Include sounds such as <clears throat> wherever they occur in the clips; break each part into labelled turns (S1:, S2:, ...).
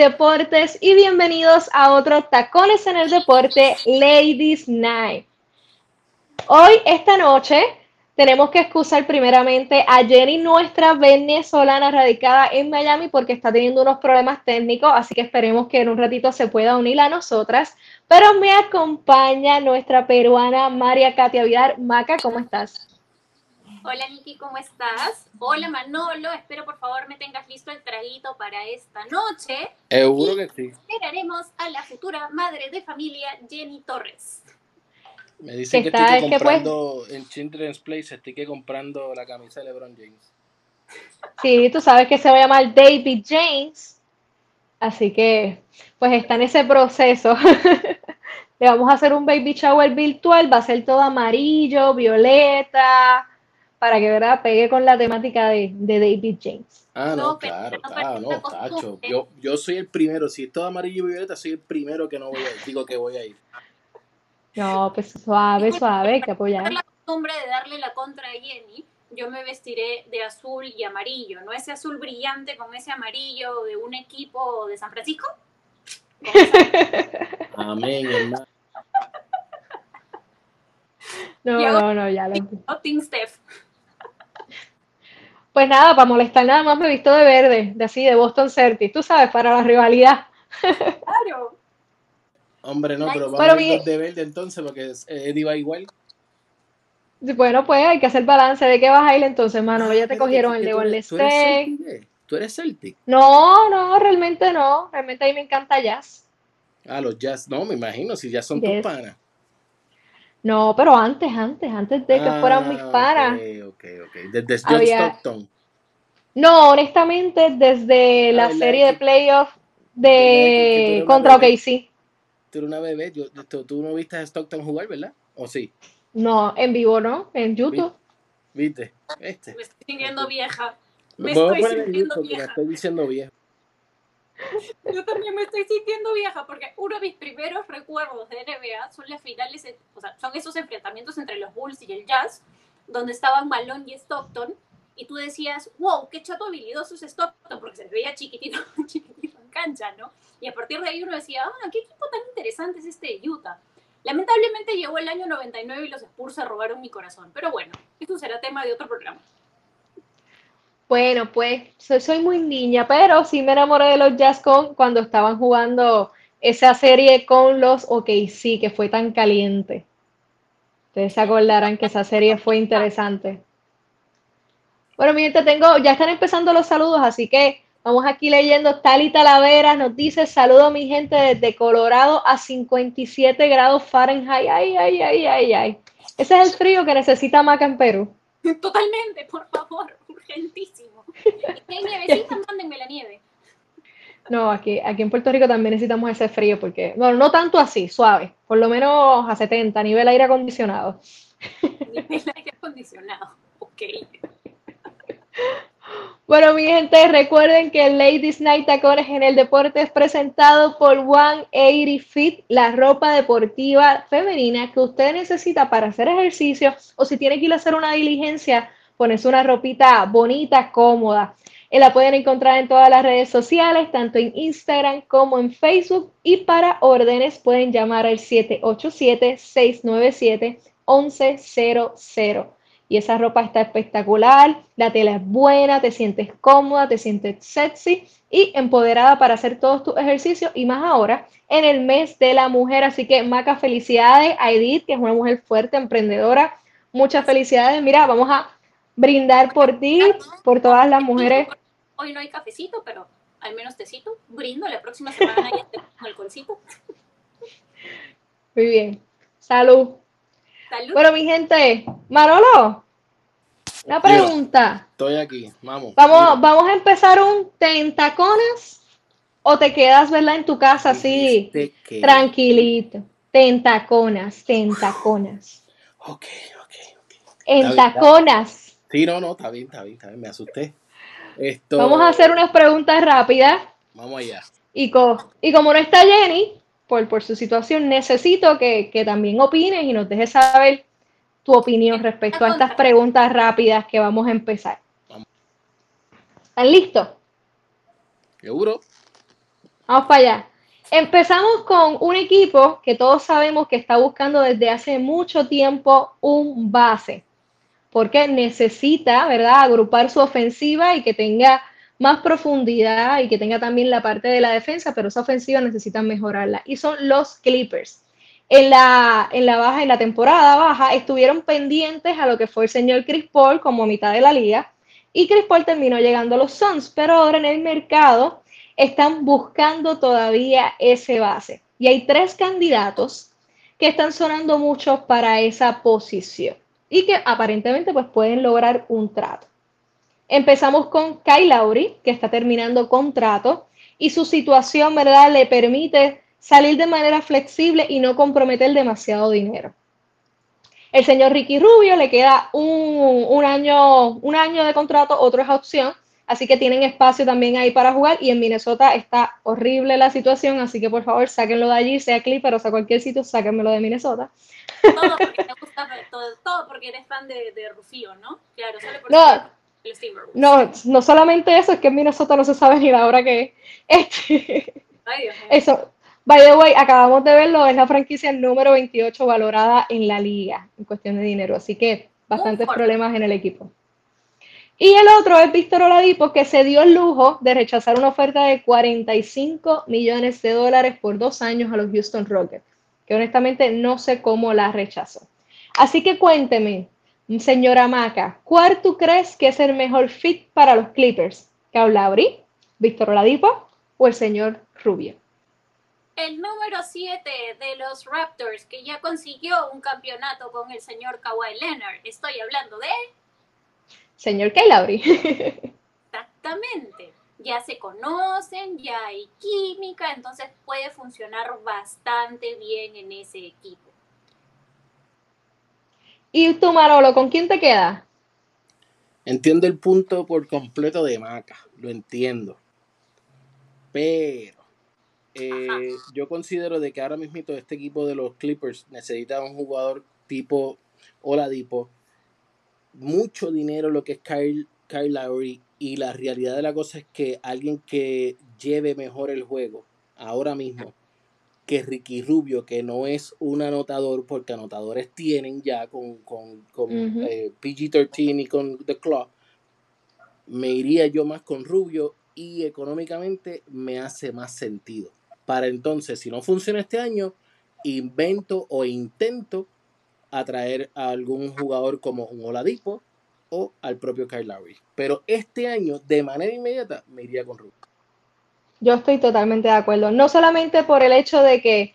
S1: Deportes y bienvenidos a otro Tacones en el Deporte Ladies Night. Hoy, esta noche, tenemos que excusar primeramente a Jenny, nuestra venezolana radicada en Miami, porque está teniendo unos problemas técnicos, así que esperemos que en un ratito se pueda unir a nosotras. Pero me acompaña nuestra peruana María Katia Vidal. Maca, ¿cómo estás?
S2: Hola Niki, ¿cómo estás? Hola Manolo, espero por favor me tengas listo el traguito para esta noche.
S3: Seguro que sí.
S2: Esperaremos a la futura madre de familia Jenny Torres.
S3: Me dicen que estoy comprando en Children's Place, estoy que comprando la camisa de LeBron James.
S1: Sí, tú sabes que se va a llamar David James, así que pues está en ese proceso. <laughs> Le vamos a hacer un baby shower virtual, va a ser todo amarillo, violeta, para que ¿verdad? pegue con la temática de, David James.
S3: Ah, no, claro, claro, no, tacho. Yo, yo soy el primero, si es todo amarillo y violeta, soy el primero que no voy a ir, digo que voy a ir.
S1: No, pues suave, suave, hay que apoyar.
S2: la costumbre de darle la contra a Jenny, yo me vestiré de azul y amarillo, ¿no? Ese azul brillante con ese amarillo de un equipo de San Francisco. <laughs>
S3: Amén, hermano.
S1: No, no, no, ya lo <laughs>
S2: Team Steph.
S1: Pues nada, para molestar nada más me he visto de verde, de así, de Boston Celtics, tú sabes, para la rivalidad. <laughs>
S2: Claro.
S3: Hombre, no, pero vamos a ir de verde entonces, porque Eddie va igual.
S1: Bueno, pues hay que hacer balance. ¿De qué vas a ir entonces, mano? ya te cogieron el de Golden
S3: State. ¿Tú eres Celtic?
S1: No, no, realmente no. Realmente a mí me encanta jazz.
S3: Ah, los jazz. No, me imagino, si ya son tus panas.
S1: No, pero antes, antes, antes de que fueran mis ah, panas.
S3: Ok, ok, ok. Desde John Stockton.
S1: No, honestamente, desde la serie de playoffs de contra OKC.
S3: Tú eres una bebé, tú, no viste a Stockton jugar, ¿verdad? ¿O sí?
S1: No, en vivo no, en YouTube.
S3: ¿Viste?
S2: Este. Me estoy sintiendo vieja. Me, estoy sintiendo vieja. Me
S3: estoy diciendo vieja. <laughs>
S2: Yo también me estoy sintiendo vieja porque uno de mis primeros recuerdos de NBA son las finales, o sea, son esos enfrentamientos entre los Bulls y el Jazz, donde estaban Malone y Stockton, y tú decías, wow, qué chato habilidoso es Stockton, porque se veía chiquitito, <laughs> chiquitito en cancha, ¿no? Y a partir de ahí uno decía, ah, qué equipo tan interesante es este de Utah. Lamentablemente llegó el año 99 y los Spurs se robaron mi corazón, pero bueno, esto será tema de otro programa.
S1: Bueno, pues soy, muy niña, pero sí me enamoré de los Jazz con cuando estaban jugando esa serie con los OKC, que fue tan caliente. Ustedes se acordarán que esa serie fue interesante. Bueno, mi gente, tengo, ya están empezando los saludos, así que vamos aquí leyendo. Tali Talavera nos dice: Saludo mi gente desde Colorado a 57 grados Fahrenheit. Ay, ay, ay, ay, ay. Ese es el frío que necesita Maca en Perú. <laughs>
S2: Totalmente, por favor urgentísimo. Si hay nievecita, <laughs> mándenme la nieve.
S1: No, aquí, aquí en Puerto Rico también necesitamos ese frío porque, bueno, no tanto así, suave, por lo menos a 70, nivel aire acondicionado.
S2: Nivel aire acondicionado, ok.
S1: Bueno, mi gente, recuerden que Ladies Night Tacones en el Deporte es presentado por 180 Fit, la ropa deportiva femenina que usted necesita para hacer ejercicio o si tiene que ir a hacer una diligencia ponerse una ropita bonita, cómoda. La pueden encontrar en todas las redes sociales, tanto en Instagram como en Facebook. Y para órdenes pueden llamar al 787-697-1100. Y esa ropa está espectacular, la tela es buena, te sientes cómoda, te sientes sexy y empoderada para hacer todos tus ejercicios y más ahora en el mes de la mujer. Así que Maca, felicidades a Edith, que es una mujer fuerte, emprendedora. Muchas felicidades. Mira, vamos a brindar por ti, por todas las mujeres.
S2: Hoy no hay cafecito, pero al menos tecito. Brindo la próxima semana ya con alcoholcito.
S1: Muy bien. Salud. Salud. Bueno, mi gente, Marolo. Una pregunta.
S3: Estoy aquí, vamos.
S1: Vamos, vamos a empezar un tentacones o te quedas, ¿verdad? En tu casa así, tranquilito. Tentaconas, tentaconas.
S3: Ok, ok, ok.
S1: En taconas.
S3: Sí, no, no, está bien, está bien, está bien, me asusté. Esto...
S1: Vamos a hacer unas preguntas rápidas.
S3: Vamos allá.
S1: Y, y como no está Jenny, por, por su situación, necesito que, que también opines y nos dejes saber tu opinión respecto a estas preguntas rápidas que vamos a empezar. ¿Están listos?
S3: Seguro.
S1: Vamos para allá. Empezamos con un equipo que todos sabemos que está buscando desde hace mucho tiempo un base, porque necesita, ¿verdad?, agrupar su ofensiva y que tenga más profundidad y que tenga también la parte de la defensa, pero esa ofensiva necesita mejorarla. Y son los Clippers. En la, en la baja, en la temporada baja, estuvieron pendientes a lo que fue el señor Chris Paul como mitad de la liga. Y Chris Paul terminó llegando a los Suns, pero ahora en el mercado están buscando todavía ese base. Y hay tres candidatos que están sonando mucho para esa posición y que aparentemente pues pueden lograr un trato. Empezamos con Kyle Lowry, que está terminando contrato y su situación, ¿verdad?, le permite salir de manera flexible y no comprometer demasiado dinero. El señor Ricky Rubio le queda un, un, año, un año de contrato, otro es opción, Así que tienen espacio también ahí para jugar y en Minnesota está horrible la situación, así que por favor sáquenlo de allí, sea Clippers o sea cualquier sitio, sáquenmelo de Minnesota.
S2: Todo porque te gusta, todo, porque eres fan de, de Rufío, ¿no? Claro, solo por no,
S1: no, no solamente eso, es que en Minnesota no se sabe ni la hora que es. Este, eso, by the way, acabamos de verlo, es la franquicia número 28 valorada en la liga en cuestión de dinero, así que bastantes problemas en el equipo. Y el otro es Víctor Oladipo, que se dio el lujo de rechazar una oferta de 45 millones de dólares por dos años a los Houston Rockets, que honestamente no sé cómo la rechazó. Así que cuénteme, señora Maca, ¿cuál tú crees que es el mejor fit para los Clippers? ¿Kyle Lowry, Víctor Oladipo o el señor Rubio?
S2: El número 7 de los Raptors, que ya consiguió un campeonato con el señor Kawhi Leonard. Estoy hablando de
S1: señor Kyle <laughs>
S2: Exactamente. Ya se conocen, ya hay química, entonces puede funcionar bastante bien en ese equipo.
S1: ¿Y tú, Marolo, con quién te queda?
S3: Entiendo el punto por completo de Maca, lo entiendo. Pero eh, yo considero de que ahora mismo este equipo de los Clippers necesita un jugador tipo Oladipo mucho dinero lo que es Kyle, Kyle Lowry y la realidad de la cosa es que alguien que lleve mejor el juego ahora mismo que Ricky Rubio, que no es un anotador, porque anotadores tienen ya con, con, eh, PG-13 y con The Claw, me iría yo más con Rubio y económicamente me hace más sentido. Para entonces, si no funciona este año, invento o intento atraer a algún jugador como un Oladipo o al propio Kyle Lowry. Pero este año, de manera inmediata, me iría con Rubio.
S1: Yo estoy totalmente de acuerdo. No solamente por el hecho de que,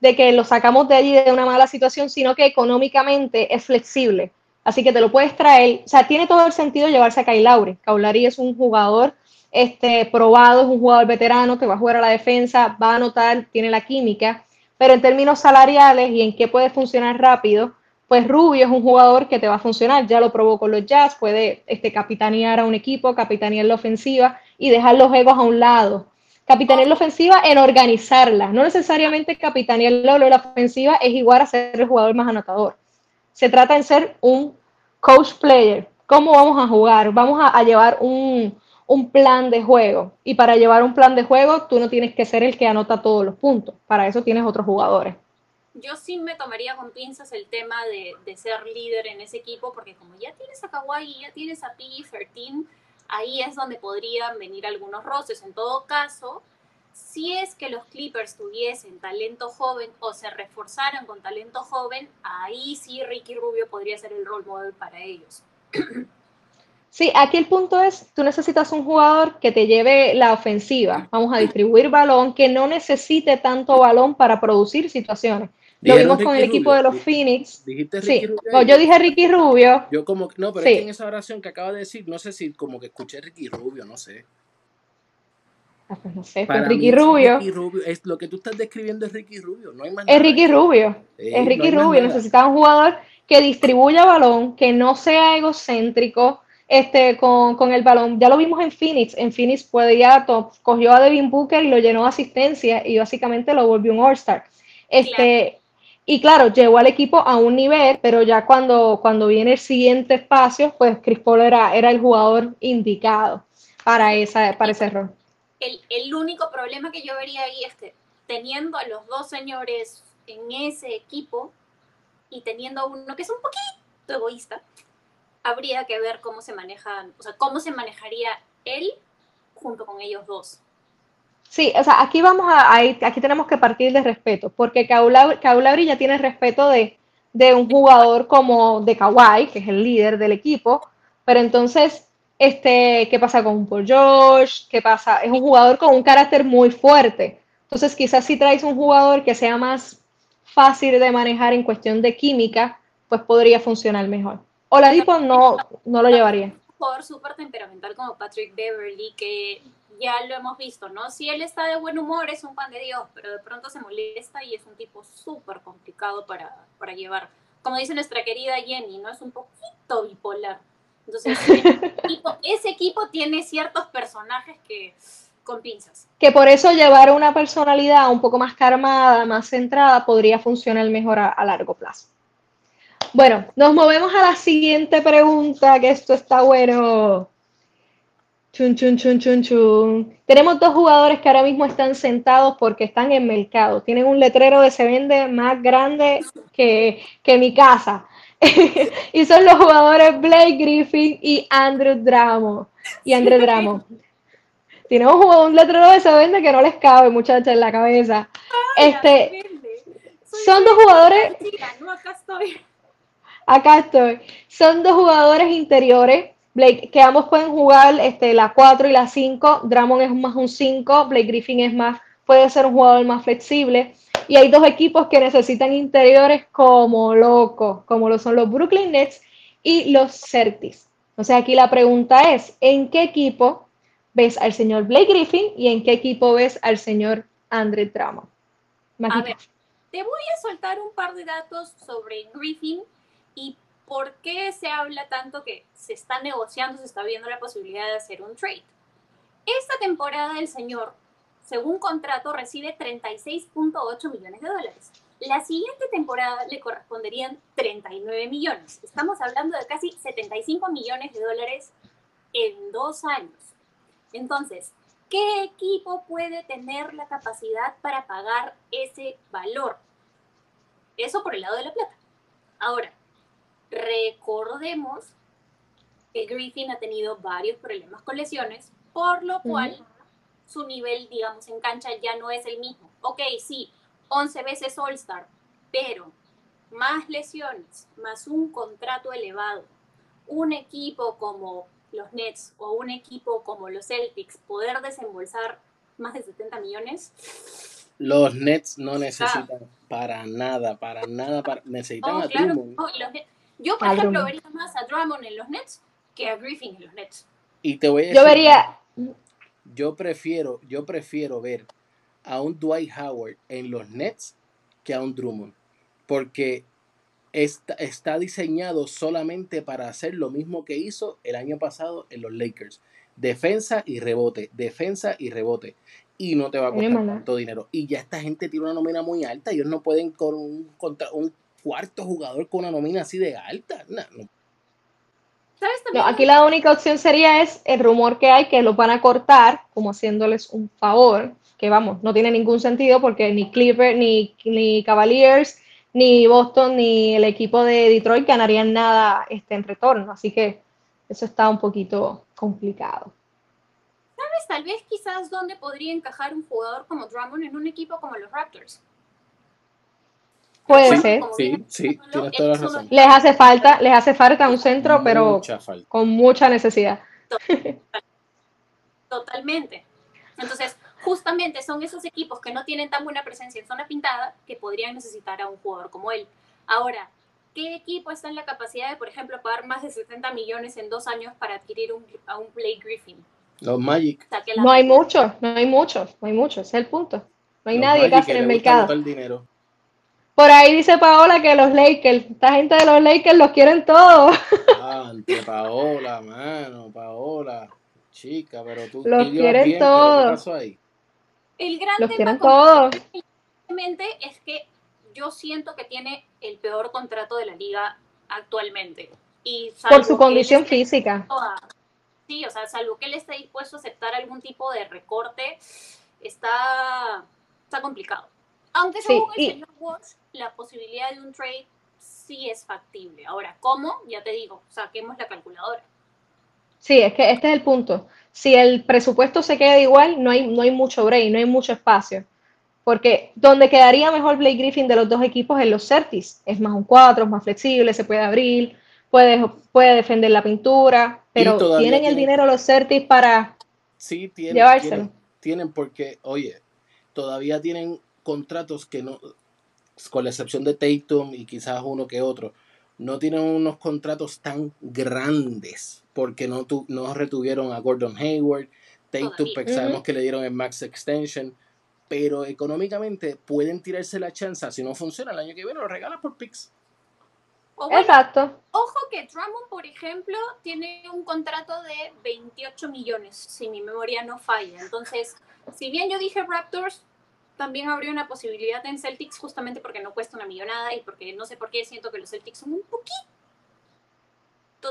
S1: de que lo sacamos de allí de una mala situación, sino que económicamente es flexible. Así que te lo puedes traer. O sea, tiene todo el sentido llevarse a Kyle Lowry. Lowry es un jugador este, probado, es un jugador veterano que va a jugar a la defensa, va a anotar, tiene la química pero en términos salariales y en qué puede funcionar rápido, pues Rubio es un jugador que te va a funcionar, ya lo probó con los Jazz, puede este, capitanear a un equipo, capitanear la ofensiva y dejar los egos a un lado. Capitanear la ofensiva en organizarla, no necesariamente capitanear la ofensiva es igual a ser el jugador más anotador. Se trata de ser un coach player. ¿Cómo vamos a jugar? Vamos a llevar un, un plan de juego. Y para llevar un plan de juego, tú no tienes que ser el que anota todos los puntos. Para eso tienes otros jugadores.
S2: Yo sí me tomaría con pinzas el tema de, ser líder en ese equipo, porque como ya tienes a Kawhi, ya tienes a PG-13, ahí es donde podrían venir algunos roces. En todo caso, si es que los Clippers tuviesen talento joven o se reforzaran con talento joven, ahí sí Ricky Rubio podría ser el role model para ellos. <clears throat>
S1: Sí, aquí el punto es, tú necesitas un jugador que te lleve la ofensiva. Vamos a distribuir balón, que no necesite tanto balón para producir situaciones. Lo vimos con el equipo de los Phoenix.
S3: ¿Dijiste Ricky
S1: sí.
S3: Rubio?
S1: yo dije Ricky Rubio.
S3: Yo como, no, pero
S1: Sí.
S3: es que en esa oración que acaba de decir, no sé si como que escuché Ricky Rubio, no sé.
S1: Ah, pues no sé, fue
S3: Para
S1: Ricky Rubio.
S3: Ricky Rubio, es lo que tú estás describiendo es Ricky Rubio, no hay más
S1: Es. Ricky Rubio.
S3: Sí,
S1: es
S3: no
S1: Ricky Rubio. Necesitaba un jugador que distribuya balón, que no sea egocéntrico este, con, con el balón. Ya lo vimos en Phoenix. En Phoenix podía, to- cogió a Devin Booker y lo llenó de asistencia y básicamente lo volvió un All-Star. Este, Y claro, llevó al equipo a un nivel, pero ya cuando, cuando viene el siguiente espacio, pues Chris Paul era, era el jugador indicado para, esa, para ese rol.
S2: El, el único problema que yo vería ahí es que teniendo a los dos señores en ese equipo y teniendo a uno que es un poquito egoísta, habría que ver cómo se manejan, o sea, cómo se manejaría él junto con ellos dos.
S1: Sí, o sea, aquí vamos a, ahí- aquí tenemos que partir de respeto, porque Lowry ya tiene respeto de, de un jugador como de Kawhi, que es el líder del equipo, pero entonces, este, ¿qué pasa con Paul George? ¿Qué pasa? Es un jugador con un carácter muy fuerte. Entonces, quizás si traes un jugador que sea más fácil de manejar en cuestión de química, pues podría funcionar mejor. Oladipo no, no lo llevaría.
S2: Un jugador súper temperamental como Patrick Beverly, que ya lo hemos visto, ¿no? Si él está de buen humor, es un pan de Dios, pero de pronto se molesta y es un tipo súper complicado para, para llevar. Como dice nuestra querida Jenny, ¿no? Es un poquito bipolar. Entonces, <laughs> ese equipo, ese equipo tiene ciertos personajes que con pinzas.
S1: que por eso llevar una personalidad un poco más calmada, más centrada, podría funcionar mejor a, a largo plazo. Bueno, nos movemos a la siguiente pregunta, que esto está bueno. Chun, chun, chun, chun, chun. Tenemos dos jugadores que ahora mismo están sentados porque están en mercado. Tienen un letrero de se vende más grande que, que mi casa. <laughs> y son los jugadores Blake Griffin y Andrew Drummond. Y Andrew Drummond. Tienen un un letrero de se vende que no les cabe, muchachos, en la cabeza. Este, son dos jugadores,
S2: Chica, no, acá estoy.
S1: Acá estoy, son dos jugadores interiores, Blake, que ambos pueden jugar este, la 4 y la 5, Drummond es más un 5, Blake Griffin es más, puede ser un jugador más flexible, y hay dos equipos que necesitan interiores como locos, como lo son los Brooklyn Nets y los Celtics. Entonces aquí la pregunta es, ¿en qué equipo ves al señor Blake Griffin y en qué equipo ves al señor Andre Drummond?
S2: A ver, te voy a soltar un par de datos sobre Griffin y por qué se habla tanto que se está negociando, se está viendo la posibilidad de hacer un trade. Esta temporada el señor, según contrato, recibe 36.8 millones de dólares. La siguiente temporada le corresponderían 39 millones. Estamos hablando de casi 75 millones de dólares en dos años. Entonces, ¿qué equipo puede tener la capacidad para pagar ese valor? Eso por el lado de la plata. Ahora, recordemos que Griffin ha tenido varios problemas con lesiones, por lo cual su nivel, digamos, en cancha ya no es el mismo. Ok, sí, 11 veces All-Star, pero más lesiones, más un contrato elevado, un equipo como los Nets o un equipo como los Celtics poder desembolsar más de 70 millones,
S3: Los Nets no necesitan para nada, para nada, para, necesitan
S2: Oh,
S3: a
S2: claro.
S3: Drummond.
S2: Oh, y los Nets- Yo, por
S1: A
S2: ejemplo,
S1: Drummond.
S2: vería más a Drummond en los Nets que a Griffin en los Nets.
S3: Y te voy a
S1: Yo
S3: decir,
S1: vería,
S3: yo prefiero, yo prefiero ver a un Dwight Howard en los Nets que a un Drummond, porque está, está diseñado solamente para hacer lo mismo que hizo el año pasado en los Lakers. Defensa y rebote, defensa y rebote. Y no te va a costar tanto dinero. Y ya esta gente tiene una nómina muy alta. Ellos no pueden con un, contra un cuarto jugador con una nómina así de alta. No, no.
S2: ¿Sabes
S1: no,
S2: también?
S1: aquí la única opción sería es el rumor que hay que los van a cortar, como haciéndoles un favor, que vamos, no tiene ningún sentido porque ni Clippers, ni, ni Cavaliers, ni Boston, ni el equipo de Detroit ganarían nada este, en retorno. Así que eso está un poquito complicado.
S2: ¿Sabes tal vez quizás dónde podría encajar un jugador como Drummond en un equipo como los Raptors?
S1: Puede ser.
S3: Sí, sí, tienes toda la razón.
S1: Les hace falta, les hace falta un centro, pero
S3: Mucha
S1: con mucha necesidad. <laughs>
S2: Totalmente. Entonces, justamente son esos equipos que no tienen tan buena presencia en zona pintada que podrían necesitar a un jugador como él. Ahora, ¿qué equipo está en la capacidad de, por ejemplo, pagar más de 70 millones en dos años para adquirir un, a un Blake Griffin?
S3: Los Magic.
S2: O sea,
S1: No hay muchos, no hay muchos, no hay muchos, ese es el punto. No hay
S3: Los
S1: nadie
S3: Magic que
S1: en el mercado.
S3: el dinero.
S1: Por ahí dice Paola que los Lakers, esta gente de los Lakers los quieren todos.
S3: Ah, ante Paola, mano, Paola. Chica, pero tú,
S1: Los quieren
S3: bien,
S1: todos.
S3: ¿qué pasó ahí?
S2: El gran
S1: Los
S2: tema
S1: quieren
S2: con
S1: todos.
S2: Es que yo siento que tiene el peor contrato de la liga actualmente. Y
S1: Por su condición
S2: esté
S1: física.
S2: sí, o sea, salvo que él esté dispuesto a aceptar algún tipo de recorte, está, está complicado. Aunque
S1: Sí,
S2: según
S1: y-
S2: el señor Walsh, la posibilidad de un trade sí es factible. Ahora, ¿cómo? Ya te digo, saquemos la calculadora.
S1: Sí, es que este es el punto. Si el presupuesto se queda igual, no hay, no hay mucho break, no hay mucho espacio. Porque donde quedaría mejor Blake Griffin de los dos equipos es los Certis. Es más un 4, es más flexible, se puede abrir, puede, puede defender la pintura, pero tienen el dinero los Certis para...
S3: Sí, tienen,
S1: Llevárselo.
S3: tienen, tienen porque, oye, todavía tienen contratos que no, con la excepción de Tatum y quizás uno que otro, no tienen unos contratos tan grandes porque no, tu- no retuvieron a Gordon Hayward. Tatum, pues, sabemos que le dieron el max extension, pero económicamente pueden tirarse la chance. Si no funciona el año que viene, lo regalas por picks.
S2: O bueno,
S1: Exacto.
S2: Ojo que Drummond, por ejemplo, tiene un contrato de 28 millones, si mi memoria no falla. Entonces, si bien yo dije Raptors, también habría una posibilidad en Celtics justamente porque no cuesta una millonada y porque no sé por qué siento que los Celtics son un poquito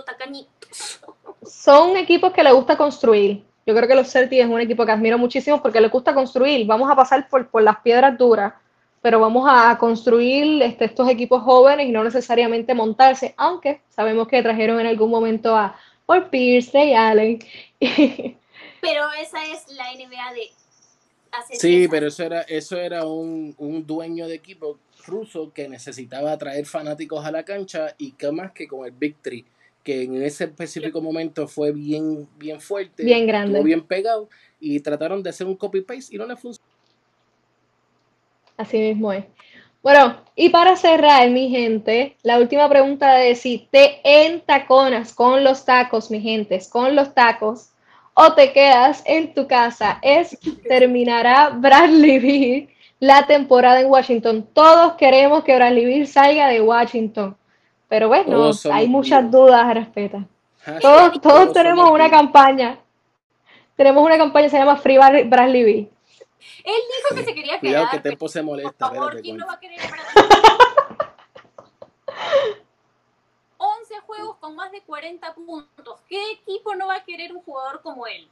S2: tacañitos.
S1: Son equipos que le gusta construir. Yo creo que los Celtics es un equipo que admiro muchísimo porque le gusta construir. Vamos a pasar por, por las piedras duras, pero vamos a construir este, estos equipos jóvenes y no necesariamente montarse, aunque sabemos que trajeron en algún momento a Paul Pierce, Ray Allen. <laughs>
S2: Pero esa es la NBA de hace
S3: Sí,
S2: 10
S3: pero eso era, eso era un, un dueño de equipo ruso que necesitaba atraer fanáticos a la cancha y que más que con el Big Three, que en ese específico momento fue bien, bien fuerte,
S1: Bien grande.
S3: bien pegado y trataron de hacer un copy-paste y no le funcionó.
S1: Así mismo es. Bueno, y para cerrar, mi gente, la última pregunta de si te entaconas con los tacos, mi gente, con los tacos, o te quedas en tu casa, es terminará Bradley Beal la temporada en Washington. Todos queremos que Bradley Beal salga de Washington, pero bueno, hay muchas dudas al respecto.
S3: Hashtag
S1: Todos, todos tenemos una campaña. Tenemos una campaña que se llama Free Bar- Bradley Beal.
S2: Él dijo que se quería
S3: Cuidado
S2: quedar.
S3: que
S2: pero,
S3: Tempo se
S2: por
S3: molesta,
S2: favor, ¿quién no va a querer a Bradley? 11 juegos con más de 40 puntos. ¿Qué equipo no va a querer un jugador como él?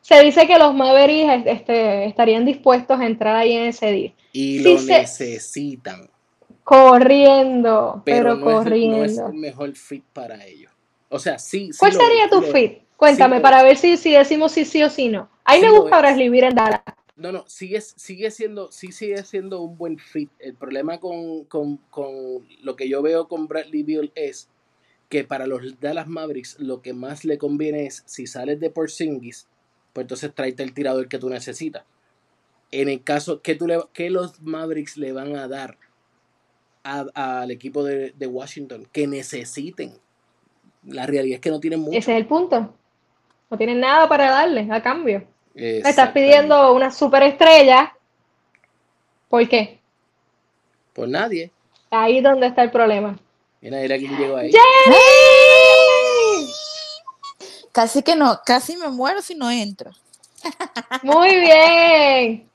S1: Se dice que los Mavericks este, estarían dispuestos a entrar ahí en ese día.
S3: y lo
S1: se-
S3: necesitan,
S1: Corriendo,
S3: pero,
S1: pero,
S3: no, es, no
S1: corriendo.
S3: es el mejor fit para ellos. O sea, sí, sí
S1: ¿Cuál
S3: lo
S1: sería tu
S3: lo
S1: fit? Cuéntame,
S3: Sí
S1: para ver si, si decimos sí, sí o sí no. A mí
S3: Sí
S1: me gusta. Bradley Beal en Dallas.
S3: No, no, sigue, sigue siendo, sí sigue siendo un buen fit. El problema con, con, con lo que yo veo con Bradley Beal es que para los Dallas Mavericks lo que más le conviene es si sales de Porzingis, pues entonces tráete el tirador que tú necesitas. En el caso que tú le, que los Mavericks le van a dar al equipo de, de Washington que necesiten. La realidad es que no tienen mucho.
S1: Ese es el punto. No tienen nada para darle a cambio. Me estás pidiendo una superestrella. ¿Por qué?
S3: Por nadie.
S1: Ahí es donde está el problema.
S3: Mira, mira quién llegó ahí.
S1: ¡Jenny!
S4: Casi que no, casi me muero si no entro.
S1: Muy bien.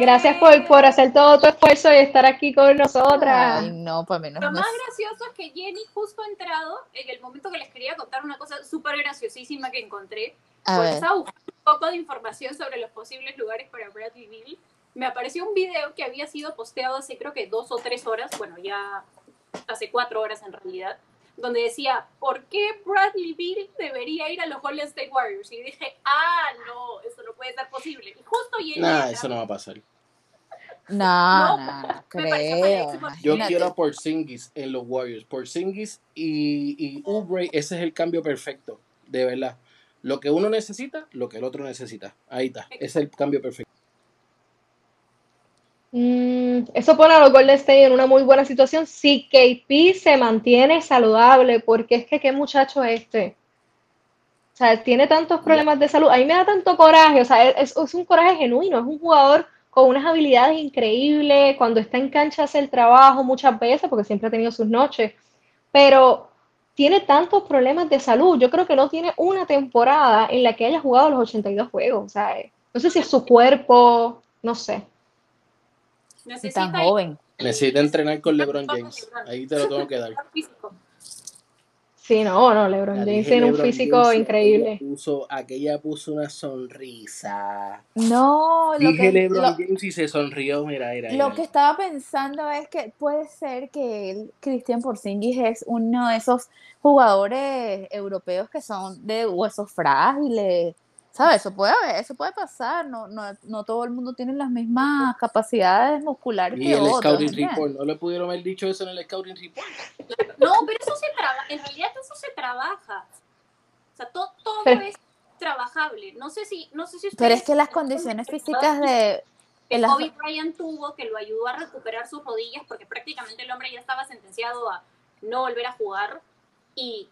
S1: Gracias por, por hacer todo tu esfuerzo y estar aquí con nosotras.
S4: Ay, no, para menos
S2: Lo más gracioso es que Jenny justo ha entrado en el momento que les quería contar una cosa súper graciosísima que encontré.
S4: A ver,
S2: estaba buscando un poco de información sobre los posibles lugares para Bradley Beal. Me apareció un video que había sido posteado hace creo que dos o tres horas, bueno, ya hace cuatro horas en realidad, donde decía, ¿por qué Bradley Beal debería ir a los Golden State Warriors? Y dije, ah, no, eso no puede ser posible. Y justo
S3: Nada,
S2: entra.
S3: eso no va a pasar.
S4: no,
S2: No,
S4: creo.
S3: Yo quiero a Porzingis en los Warriors. Porzingis y, y Oubre, ese es el cambio perfecto, de verdad. Lo que uno necesita, lo que el otro necesita. Ahí está. Ese es el cambio perfecto.
S1: Mm, eso pone a los Golden State en una muy buena situación si KP se mantiene saludable, porque es que qué muchacho es este. O sea, tiene tantos problemas de salud. A mí me da tanto coraje, o sea, es, es un coraje genuino, es un jugador con unas habilidades increíbles, cuando está en cancha hace el trabajo muchas veces, porque siempre ha tenido sus noches, pero tiene tantos problemas de salud. Yo creo que no tiene una temporada en la que haya jugado los 82 juegos. O sea, no sé si es su cuerpo, no sé.
S4: Necesita tan joven.
S3: Necesita entrenar con LeBron James. Ahí te lo tengo que dar. <laughs>
S1: Sí, no, no, LeBron James tiene un físico increíble.
S3: Puso, aquella puso una sonrisa.
S4: No,
S3: lo Dije que, LeBron James y se sonrió, mira, mira.
S4: Lo que estaba pensando es que puede ser que el Christian Porzingis es uno de esos jugadores europeos que son de huesos frágiles, ¿Sabes? Eso puede eso puede pasar. No, no, no todo el mundo tiene las mismas capacidades musculares
S3: y el Scouting Report, ¿no le pudieron haber dicho eso en el Scouting Report?
S2: No, pero eso se trabaja, en realidad eso se trabaja. O sea, todo, todo es trabajable. No sé si, no sé si
S4: Pero es que las condiciones físicas de...
S2: El Kobe Bryant tuvo que lo ayudó a recuperar sus rodillas porque prácticamente el hombre ya estaba sentenciado a no volver a jugar y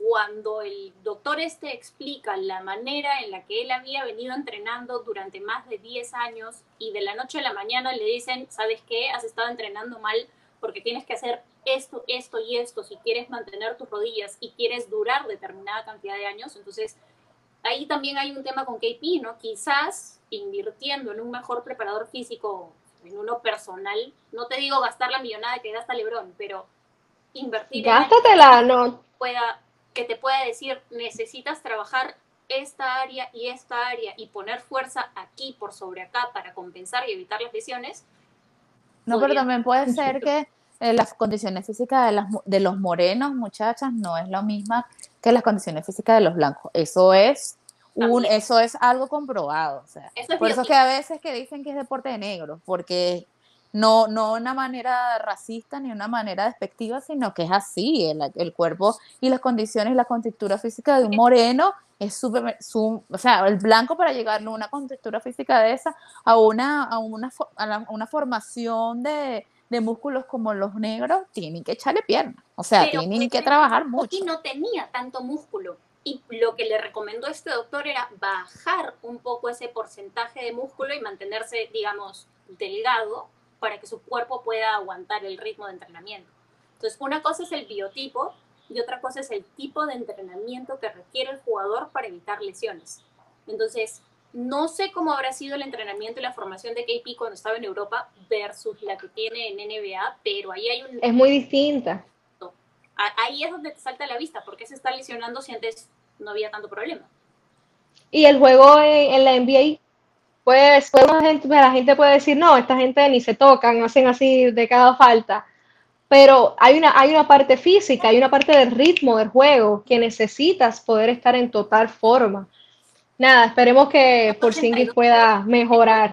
S2: cuando el doctor este explica la manera en la que él había venido entrenando durante más de 10 años y de la noche a la mañana le dicen, ¿sabes qué? Has estado entrenando mal porque tienes que hacer esto, esto y esto si quieres mantener tus rodillas y quieres durar determinada cantidad de años. Entonces, ahí también hay un tema con KP, ¿no? Quizás invirtiendo en un mejor preparador físico, en uno personal, no te digo gastar la millonada que gasta Lebron, pero invertir
S1: Gástatela, no.
S2: pueda que te pueda decir, necesitas trabajar esta área y esta área y poner fuerza aquí por sobre acá para compensar y evitar las lesiones.
S4: No, pero también puede ser que eh, las condiciones físicas de, las, de los morenos, muchachas, no es lo misma que las condiciones físicas de los blancos. Eso es un, eso es algo comprobado. O sea, por eso es que a veces que dicen que es deporte de negro, porque no, no una manera racista ni una manera despectiva, sino que es así, el, el cuerpo y las condiciones y la contextura física de un moreno es súper, o sea, el blanco para llegarle a una contextura física de esa, a una, a una, a una formación de, de músculos como los negros, tienen que echarle pierna, o sea, tienen que trabajar mucho.
S2: Y no tenía tanto músculo. Y lo que le recomendó este doctor era bajar un poco ese porcentaje de músculo y mantenerse, digamos, delgado para que su cuerpo pueda aguantar el ritmo de entrenamiento. Entonces, una cosa es el biotipo y otra cosa es el tipo de entrenamiento que requiere el jugador para evitar lesiones. Entonces, no sé cómo habrá sido el entrenamiento y la formación de KP cuando estaba en Europa versus la que tiene en NBA, pero ahí hay un...
S1: Es muy distinta.
S2: Ahí es donde te salta la vista, porque se está lesionando si antes no había tanto problema.
S1: Y el juego en, en la NBA pues, la, gente, la gente puede decir, no, esta gente ni se tocan, hacen así de cada falta. Pero hay una, hay una parte física, hay una parte del ritmo del juego que necesitas poder estar en total forma. Nada, esperemos que Porzingis pueda mejorar.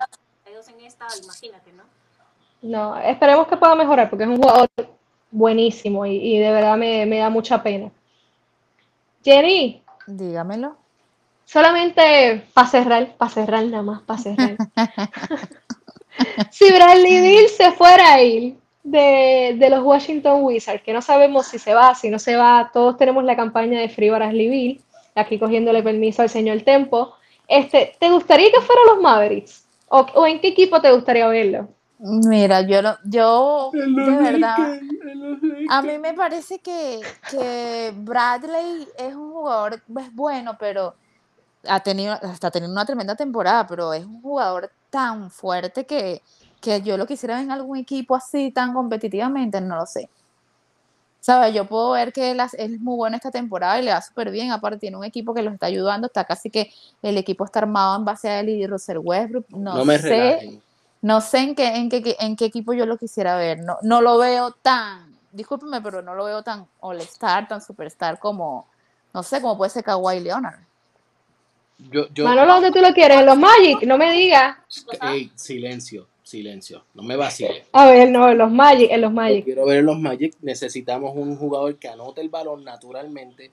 S1: ¿no? esperemos que pueda mejorar porque es un jugador buenísimo y, y de verdad me, me da mucha pena. Jenny.
S4: Dígamelo.
S1: Solamente para cerrar, para cerrar nada más, para cerrar. <laughs> si Bradley Bill se fuera a ir de, de, los Washington Wizards, que no sabemos si se va, si no se va, todos tenemos la campaña de Free Bradley Bill, aquí cogiéndole permiso al señor Tempo. Este, ¿Te gustaría que fuera los Mavericks? ¿O, o en qué equipo te gustaría verlo?
S4: Mira, yo, yo de verdad, a mí me parece que, que Bradley es un jugador, es bueno, pero ha tenido, está teniendo una tremenda temporada, pero es un jugador tan fuerte que, que yo lo quisiera ver en algún equipo así tan competitivamente, no lo sé. ¿Sabes? Yo puedo ver que él, es muy bueno esta temporada y le va súper bien. Aparte, tiene un equipo que lo está ayudando. Está casi que el equipo está armado en base a él y Russell Westbrook. No, sé, no sé en qué, en, qué, en qué equipo yo lo quisiera ver. No, no lo veo tan, discúlpeme, pero no lo veo tan all-star, tan superstar como, no sé, como puede ser Kawhi Leonard.
S3: Yo, yo,
S1: Manolo, ¿dónde tú lo quieres? ¿En los Magic? No me digas.
S3: silencio, silencio. No me vaciles.
S1: A ver, no, en los Magic, en los Magic.
S3: quiero ver en los Magic. Necesitamos un jugador que anote el balón naturalmente,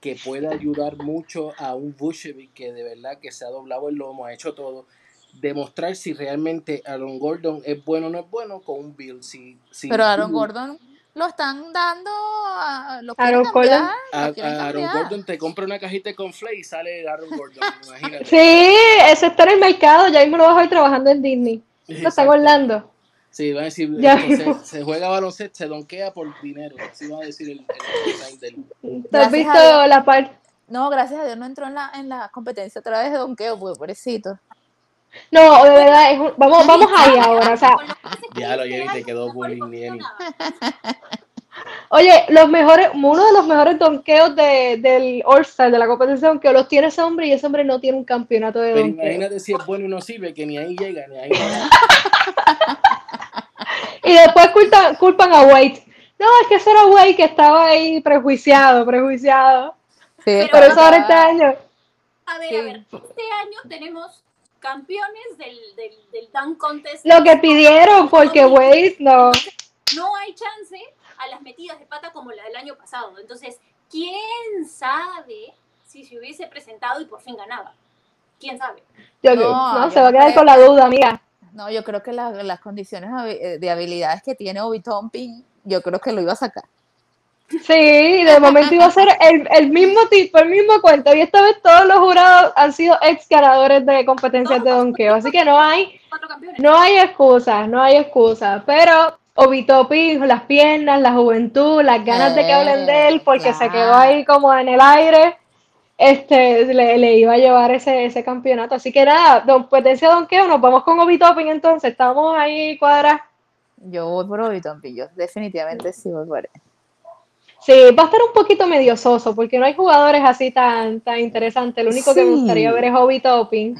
S3: que puede ayudar mucho a un Vucevic que de verdad que se ha doblado el lomo, ha hecho todo, demostrar si realmente Aaron Gordon es bueno o no es bueno con un Bill. Si, si
S4: Pero Aaron Gordon lo están dando a lo
S1: Aaron Gordon.
S3: a- a Aaron
S4: cambiar.
S3: Gordon te compra una cajita de conflay y sale Aaron Gordon, <laughs> imagínate.
S1: Sí, eso está en el mercado, ya mismo lo vas a ir trabajando en Disney. Lo están. Orlando.
S3: Sí, van a decir,
S1: mismo.
S3: se, se juega baloncesto, se donkea por dinero, así van a decir el, el del...
S1: ¿Tú has visto
S4: a
S1: la parte?
S4: No, gracias a Dios no entró en la, en la competencia otra vez de donqueo, porque pobrecito.
S1: No, de verdad, es un- vamos, vamos ahí ahora. O sea,
S3: Ya lo Jenny, te quedó bullying,
S2: posicionada.
S1: oye, los mejores, uno de los mejores donkeos de, del All-Star, de la competencia que los tiene ese hombre y ese hombre no tiene un campeonato de
S3: Pero
S1: donkeo.
S3: imagínate si es bueno y no sirve, que ni ahí llega, ni ahí <laughs> llega.
S1: Y después culpan, culpan a Wade. No, es que ese era Wade que estaba ahí prejuiciado, prejuiciado.
S4: Sí,
S2: Pero
S1: Por eso ahora este año.
S2: A ver,
S4: Sí.
S2: a ver, este año tenemos campeones del, del, del Dunk Contest.
S1: Lo que pidieron, porque Wade no.
S2: No hay chance a las metidas de pata como la del año pasado. Entonces, ¿quién sabe si se hubiese presentado y por fin ganaba? ¿Quién sabe?
S1: Yo-
S4: No,
S1: no,
S4: yo
S1: se va a quedar
S4: creo-
S1: con la duda, amiga.
S4: No, yo creo que la- las condiciones eh, de habilidades que tiene Obi Toppin, yo creo que lo iba a sacar.
S1: Sí, de momento iba a ser el, el mismo tipo, el mismo cuento. Y esta vez todos los jurados han sido ex ganadores de competencias de donkeo. Así que no hay, no hay excusas, no hay excusas. Pero Obitopi, las piernas, la juventud, las ganas de que hablen de él, porque se quedó ahí como en el aire, este, le, le iba a llevar ese, ese campeonato. Así que nada, competencia de donkeo, nos vamos con Obitopi entonces. Estamos ahí cuadrados.
S4: Yo voy por Obi Toppin, yo definitivamente sí voy por él.
S1: Sí, va a estar un poquito medio soso porque no hay jugadores así tan, tan interesantes. El único que me gustaría ver es Obi Toppin.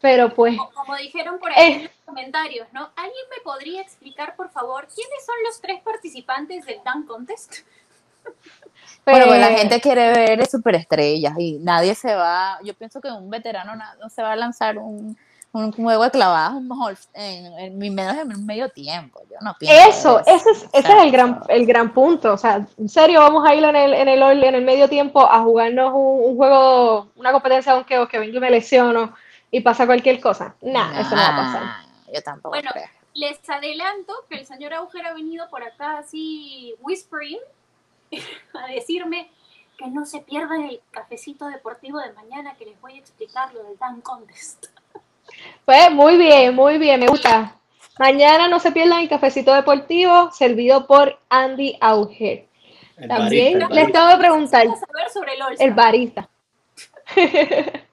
S1: Pero pues,
S2: Como dijeron por ahí
S1: Eh.
S2: en los comentarios, ¿no? ¿Alguien me podría explicar, por favor, quiénes son los tres participantes del Dunk Contest? <laughs>
S4: Bueno, pues la
S1: pues,
S4: gente quiere ver superestrellas y nadie se va, yo pienso que un veterano no se va a lanzar un, un juego de clavadas un mejor en, en mi- menos de un medio tiempo. Yo no pienso
S1: Eso, ese es, ese es el gran, el gran punto. O sea, en serio, vamos a ir en el, en el, en el medio tiempo a jugarnos un, un juego, una competencia de donkeo que venga y me lesiono y pasa cualquier cosa. Nah, eso no va a pasar.
S4: Yo tampoco
S2: Bueno,
S4: creo.
S2: Les adelanto que el señor Auger ha venido por acá así whispering <laughs> a decirme que no se pierdan el cafecito deportivo de mañana que les voy a explicar lo del Dunk Contest.
S1: Pues muy bien, muy bien, me gusta. Mañana no se pierdan el cafecito deportivo servido por Andy Auger.
S3: El
S1: También
S3: barista,
S1: les tengo que preguntar,
S2: saber sobre el
S1: el barista. <laughs>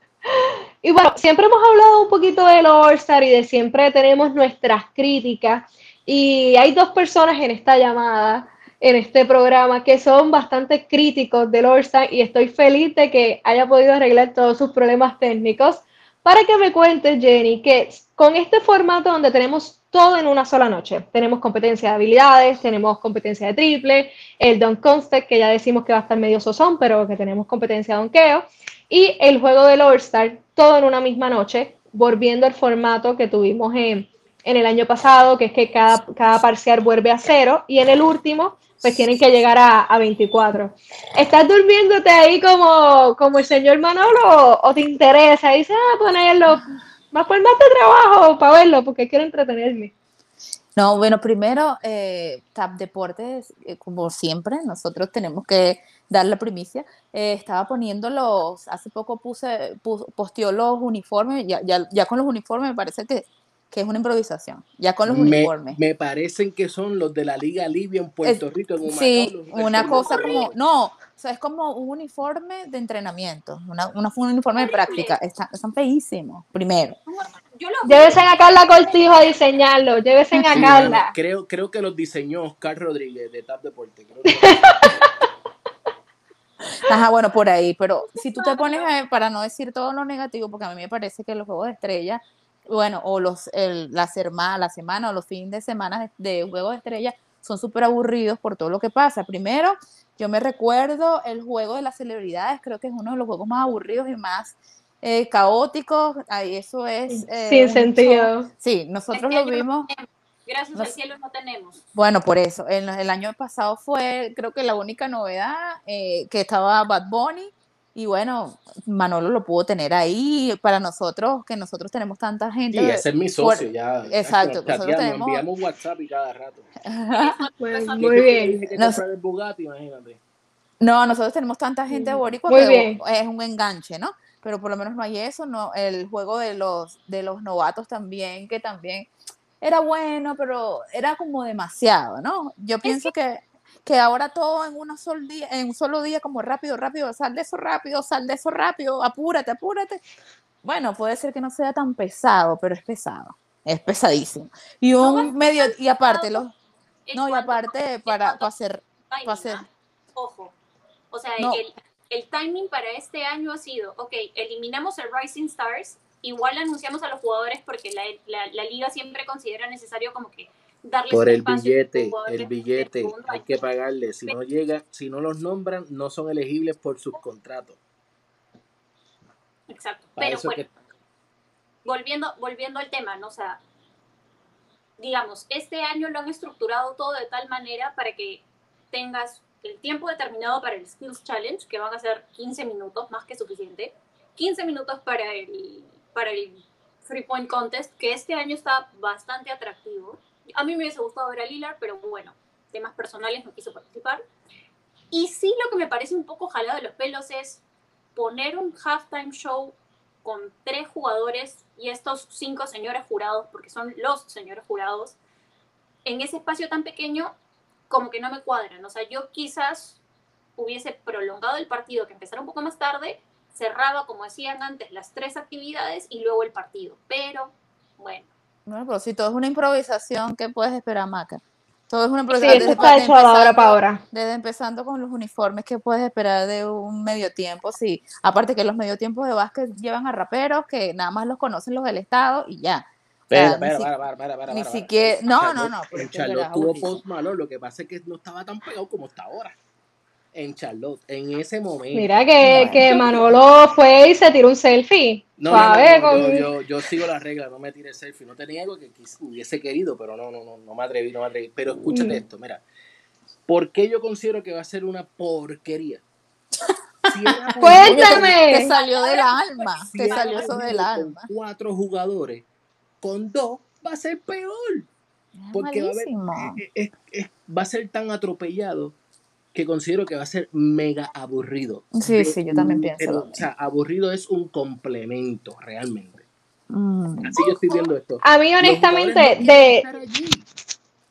S1: Y bueno, siempre hemos hablado un poquito del All-Star y de siempre tenemos nuestras críticas. Y hay dos personas en esta llamada, en este programa, que son bastante críticos del All-Star y estoy feliz de que haya podido arreglar todos sus problemas técnicos. Para que me cuentes, Jenny, que con este formato donde tenemos todo en una sola noche, tenemos competencia de habilidades, tenemos competencia de triple, el Dunk Contest, que ya decimos que va a estar medio sosón, pero que tenemos competencia de donkeo, y el juego del All-Star, todo en una misma noche, volviendo al formato que tuvimos en, en el año pasado, que es que cada, cada parcial vuelve a cero, y en el último, pues tienen que llegar a, a 24. ¿Estás durmiéndote ahí como, como el señor Manolo o, te interesa? Y dices, ah, ponerlo, más por más de trabajo para verlo, porque quiero entretenerme.
S4: No, bueno, primero, eh, TAP Deportes, eh, como siempre, nosotros tenemos que dar la primicia. Eh, estaba poniendo los, hace poco puse, pu- posteó los uniformes, ya, ya, ya con los uniformes me parece que, que es una improvisación, ya con los
S3: Me,
S4: uniformes.
S3: me parecen que son los de la Liga Libia en Puerto Rico, en
S4: Sí,
S3: los
S4: una cosa como, no, o sea, es como un uniforme de entrenamiento, una, una- un uniforme de práctica, están, están feísimos, primero.
S1: Llévesen a Carla Cortijo a diseñarlo, llévesen a
S3: Sí,
S1: Carla.
S3: bueno, creo, creo que los diseñó Oscar Rodríguez de TAP Deporte. creo que- <laughs>
S4: Ajá, bueno, por ahí, pero si tú te pones a ver, para no decir todo lo negativo, porque a mí me parece que los juegos de estrella, bueno, o los, el, la, serma- la semana o los fines de semana de, de juegos de estrella son súper aburridos por todo lo que pasa. Primero, yo me recuerdo el juego de las celebridades, creo que es uno de los juegos más aburridos y más eh, caóticos. Ahí eso es. eh,
S1: Sin
S4: un
S1: sentido.
S4: show. Sí, nosotros
S2: Este
S4: lo vimos.
S2: Gracias al cielo no tenemos.
S4: Bueno, por eso. El, el año pasado fue, creo que la única novedad eh, que estaba Bad Bunny. Y bueno, Manolo lo pudo tener ahí para nosotros, que nosotros tenemos tanta gente.
S3: Sí, ese es mi socio,
S4: por-
S3: ya.
S4: Exacto,
S3: ya,
S4: nosotros
S3: nos
S4: tenemos-
S3: enviamos WhatsApp y cada rato.
S1: Pues, <laughs> muy bien.
S3: Tienes que
S4: Nos-
S3: comprar el Bugatti, imagínate.
S4: No, nosotros tenemos tanta gente
S1: Mm,
S4: boricua
S1: muy
S4: que
S1: bien.
S4: es un enganche, ¿no? Pero por lo menos no hay eso, no, el juego de los de los novatos también, que también era bueno, pero era como demasiado, ¿no? Yo pienso que, que ahora todo en una sol día, en un solo día, como rápido, rápido, sal de eso rápido, sal de eso rápido, apúrate, apúrate. Bueno, puede ser que no sea tan pesado, pero es pesado, es pesadísimo. Y
S2: No
S4: un medio, y aparte los, no, y aparte para, para hacer,
S2: timing,
S4: para hacer.
S2: Ojo. O sea,
S4: No.
S2: el, el timing para este año ha sido, ok, eliminamos el Rising Stars, igual anunciamos a los jugadores porque la, la- la liga siempre considera necesario como que darles
S3: Por el
S2: espacio
S3: billete, el billete, hay que pagarle. Si no llega, si no los nombran, no son elegibles por sus contratos.
S2: Exacto.
S3: Para
S2: Pero bueno,
S3: que
S2: volviendo, volviendo al tema, ¿no? O sea, digamos, este año lo han estructurado todo de tal manera para que tengas el tiempo determinado para el Skills Challenge, que van a ser 15 minutos, más que suficiente. 15 minutos para el, para el Free Point Contest, que este año está bastante atractivo. A mí me hubiese gustado ver a Lillard, pero bueno, temas personales no quiso participar. Y sí lo que me parece un poco jalado de los pelos es poner un halftime show con tres jugadores y estos cinco señores jurados, porque son los señores jurados, en ese espacio tan pequeño, como que no me cuadran. O sea, yo quizás hubiese prolongado el partido, que empezara un poco más tarde, cerraba, como decían antes, las tres actividades y luego el partido. Pero, bueno,
S4: Bueno, pero si todo es una improvisación, ¿qué puedes esperar, Maca? Todo es una
S1: Sí,
S4: improvisación.
S1: eso
S4: desde,
S1: está hecho de ahora
S4: empezando-
S1: para ahora.
S4: desde empezando con los uniformes, ¿qué puedes esperar de un medio tiempo? Sí, aparte que los medio tiempos de básquet llevan a raperos que nada más los conocen los del Estado y ya. O sea,
S3: Espera, espera,
S4: ni si-
S3: para, para, para, para,
S4: ni siquiera- no, no, no, pero
S3: Charlotte tuvo. Post lo que pasa es que no estaba tan pegado como está ahora. En Charlotte, en ese momento.
S1: Mira que, que Manolo fue y se tiró un selfie.
S3: No, no, no,
S1: Suave,
S3: no,
S1: con-
S3: yo, yo, yo sigo la regla, no me tire selfie. No tenía algo que hubiese querido, pero no, no, no, no me atreví, no me atreví. Pero escúchate
S1: Mm.
S3: esto, mira. ¿Por qué yo considero que va a ser una porquería? Si <laughs>
S1: Cuéntame.
S4: Te salió del alma,
S3: si
S4: te salió eso del alma.
S3: Cuatro jugadores, con dos va a ser peor. Porque va a, haber- eh, eh, eh, va a ser tan atropellado que considero que va a ser mega aburrido.
S4: Sí,
S3: De-
S4: sí, yo también pienso
S3: pero, o sea, aburrido es un complemento, realmente.
S4: Mm.
S3: Así yo estoy viendo esto.
S1: A mí, honestamente,
S3: no quieren
S1: de.
S3: estar allí.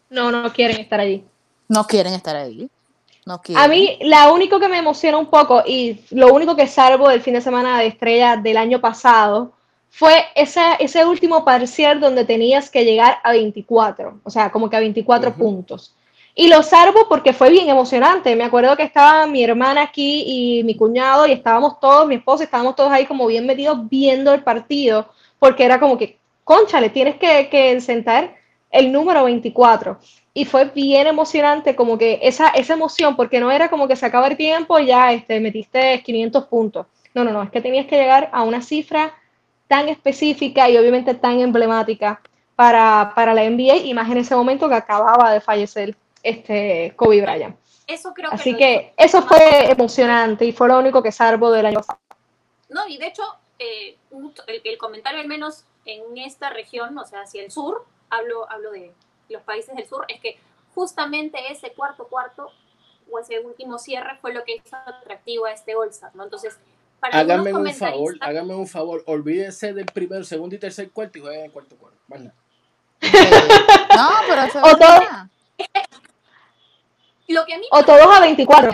S1: No, no quieren estar allí.
S4: No quieren estar ahí. No quieren.
S1: A mí, la único que me emociona un poco y lo único que salvo del fin de semana de estrella del año pasado fue ese, ese último parcial donde tenías que llegar a 24, o sea, como que a 24
S3: Ujú.
S1: puntos. Y lo salvo porque fue bien emocionante. Me acuerdo que estaba mi hermana aquí y mi cuñado y estábamos todos, mi esposa, estábamos todos ahí como bien metidos viendo el partido, porque era como que, conchale, tienes que, que sentar el número 24. Y fue bien emocionante, como que esa, esa emoción, porque no era como que se acaba el tiempo y ya este, metiste 500 puntos. No, no, no, es que tenías que llegar a una cifra tan específica y obviamente tan emblemática para, para la NBA, y más en ese momento que acababa de fallecer este Kobe Bryant.
S2: eso creo que
S1: Así que eso fue emocionante y fue lo único que salvo del año pasado.
S2: No, y de hecho, eh, el, el comentario al menos en esta región, o sea, hacia el sur, hablo, hablo de los países del sur, es que justamente ese cuarto cuarto o ese último cierre fue lo que hizo atractivo a este All-Star, ¿no? Entonces, para
S3: Háganme
S2: algunos
S3: un favor, háganme un favor, olvídense del primero, segundo y tercer cuarto y jueguen el cuarto cuarto. Nada. <laughs>
S4: No, pero eso es. <laughs>
S2: Lo que a mí
S1: O todos a 24,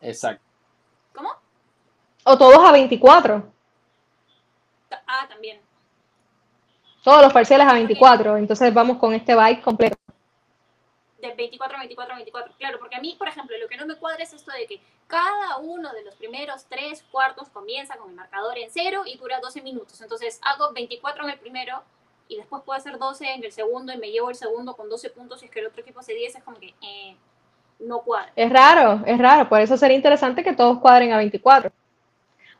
S3: Exacto.
S2: ¿Cómo?
S1: o todos a 24,
S2: Ah, también.
S1: todos los parciales a 24, entonces vamos con este bike completo.
S2: De 24 a 24 a 24. Claro, porque a mí, por ejemplo, lo que no me cuadra es esto de que cada uno de los primeros tres cuartos comienza con el marcador en cero y dura 12 minutos. Entonces hago 24 en el primero y después puedo hacer 12 en el segundo y me llevo el segundo con 12 puntos y es que el otro equipo hace 10. Es como que eh, no cuadra.
S1: Es raro, es raro, por eso sería interesante que todos cuadren a 24.